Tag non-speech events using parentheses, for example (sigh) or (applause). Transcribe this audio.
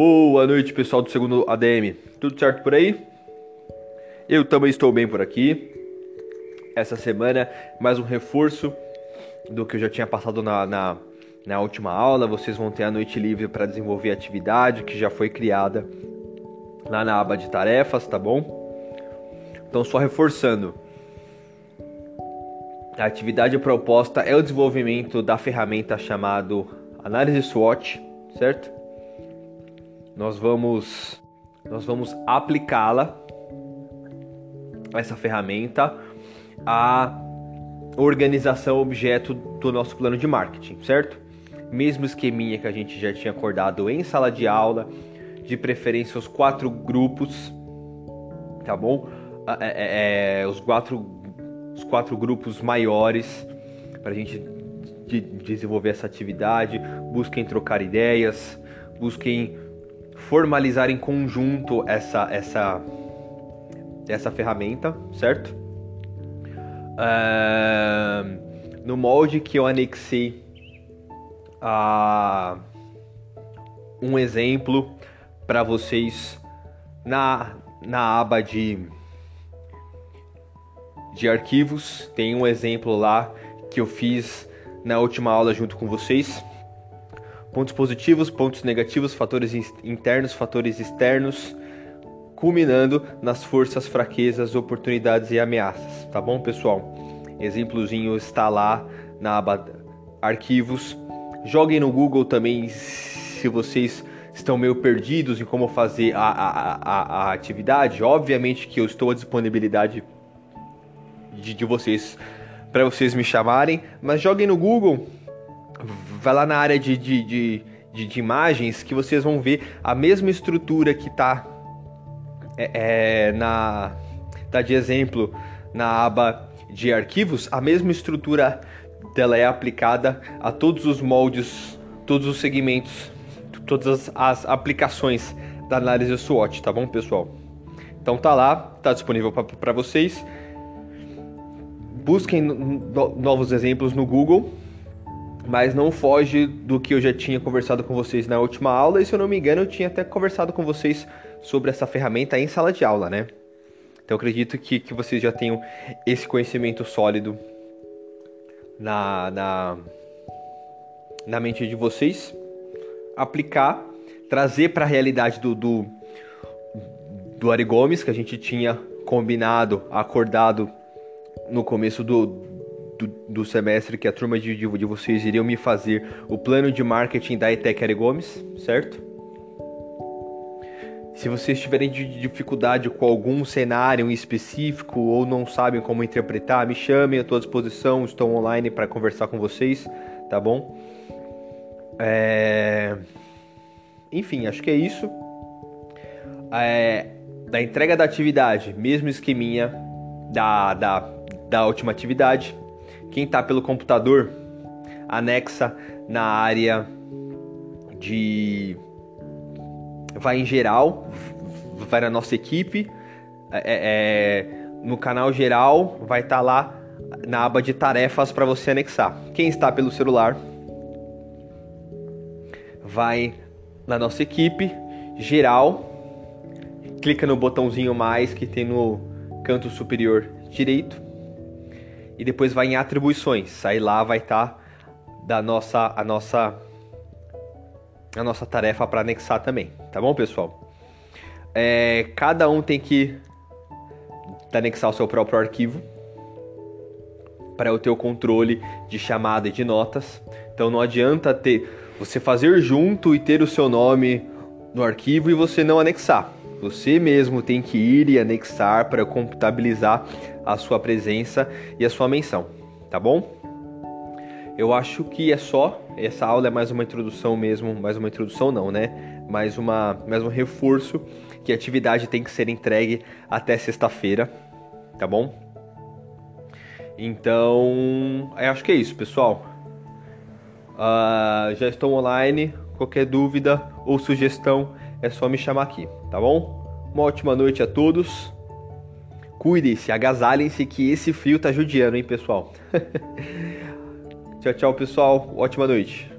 Boa noite, pessoal do segundo ADM. Tudo certo por aí? Eu também estou bem por aqui. Essa semana, mais um reforço do que eu já tinha passado na, na, na última aula. Vocês vão ter a noite livre para desenvolver a atividade que já foi criada lá na aba de tarefas, tá bom? Então, só reforçando. A atividade proposta é o desenvolvimento da ferramenta chamada análise SWOT, certo? Nós vamos nós vamos aplicá-la essa ferramenta à organização objeto do nosso plano de marketing, certo? Mesmo esqueminha que a gente já tinha acordado em sala de aula, de preferência os quatro grupos, tá bom? É, é, é, os quatro os quatro grupos maiores para a gente de desenvolver essa atividade. Busquem trocar ideias, busquem formalizar em conjunto essa essa essa ferramenta, certo? Uh, no molde que eu anexei a um exemplo para vocês na, na aba de de arquivos. Tem um exemplo lá que eu fiz na última aula junto com vocês. Pontos positivos, pontos negativos, fatores internos, fatores externos, culminando nas forças, fraquezas, oportunidades e ameaças. Tá bom, pessoal? Exemplozinho está lá na aba arquivos. Joguem no Google também se vocês estão meio perdidos em como fazer a, a, a, a atividade. Obviamente que eu estou à disponibilidade de, de vocês para vocês me chamarem, mas joguem no Google, vai lá na área de, de, de, de, de imagens que vocês vão ver a mesma estrutura que tá é, é, na tá de exemplo na aba de arquivos, a mesma estrutura dela é aplicada a todos os moldes, todos os segmentos, todas as, as aplicações da análise SWOT, tá bom, pessoal? Então tá lá, tá disponível para vocês. Busquem no, novos exemplos no Google, mas não foge do que eu já tinha conversado com vocês na última aula. E se eu não me engano, eu tinha até conversado com vocês sobre essa ferramenta em sala de aula, né? Então acredito que, que vocês já tenham esse conhecimento sólido na, na, na mente de vocês. Aplicar, trazer para a realidade do, do, do Ari Gomes, que a gente tinha combinado, acordado no começo do, do, do, semestre que a turma de, de, vocês iriam me fazer o plano de marketing da ETEC Ari Gomes, certo? Se vocês tiverem dificuldade com algum cenário em específico ou não sabem como interpretar, me chamem, à tua disposição, estou online para conversar com vocês, tá bom? É... Enfim, acho que é isso. É... Da entrega da atividade, mesmo esqueminha da, da da última atividade. Quem está pelo computador anexa na área de vai em geral, vai na nossa equipe, é, é, no canal geral vai estar tá lá na aba de tarefas para você anexar. Quem está pelo celular vai na nossa equipe geral, clica no botãozinho mais que tem no canto superior direito e depois vai em atribuições. Aí lá vai estar tá da nossa a nossa a nossa tarefa para anexar também, tá bom, pessoal? É, cada um tem que anexar o seu próprio arquivo para o controle de chamada e de notas. Então não adianta ter você fazer junto e ter o seu nome no arquivo e você não anexar. Você mesmo tem que ir e anexar para computabilizar a sua presença e a sua menção, tá bom? Eu acho que é só. Essa aula é mais uma introdução mesmo, mais uma introdução não, né? Mais uma, mais um reforço que a atividade tem que ser entregue até sexta-feira, tá bom? Então, acho que é isso, pessoal. Uh, já estou online. Qualquer dúvida ou sugestão é só me chamar aqui, tá bom? Uma ótima noite a todos. Cuidem-se, agasalhem-se que esse frio tá judiando, hein, pessoal? (laughs) tchau, tchau, pessoal. Ótima noite.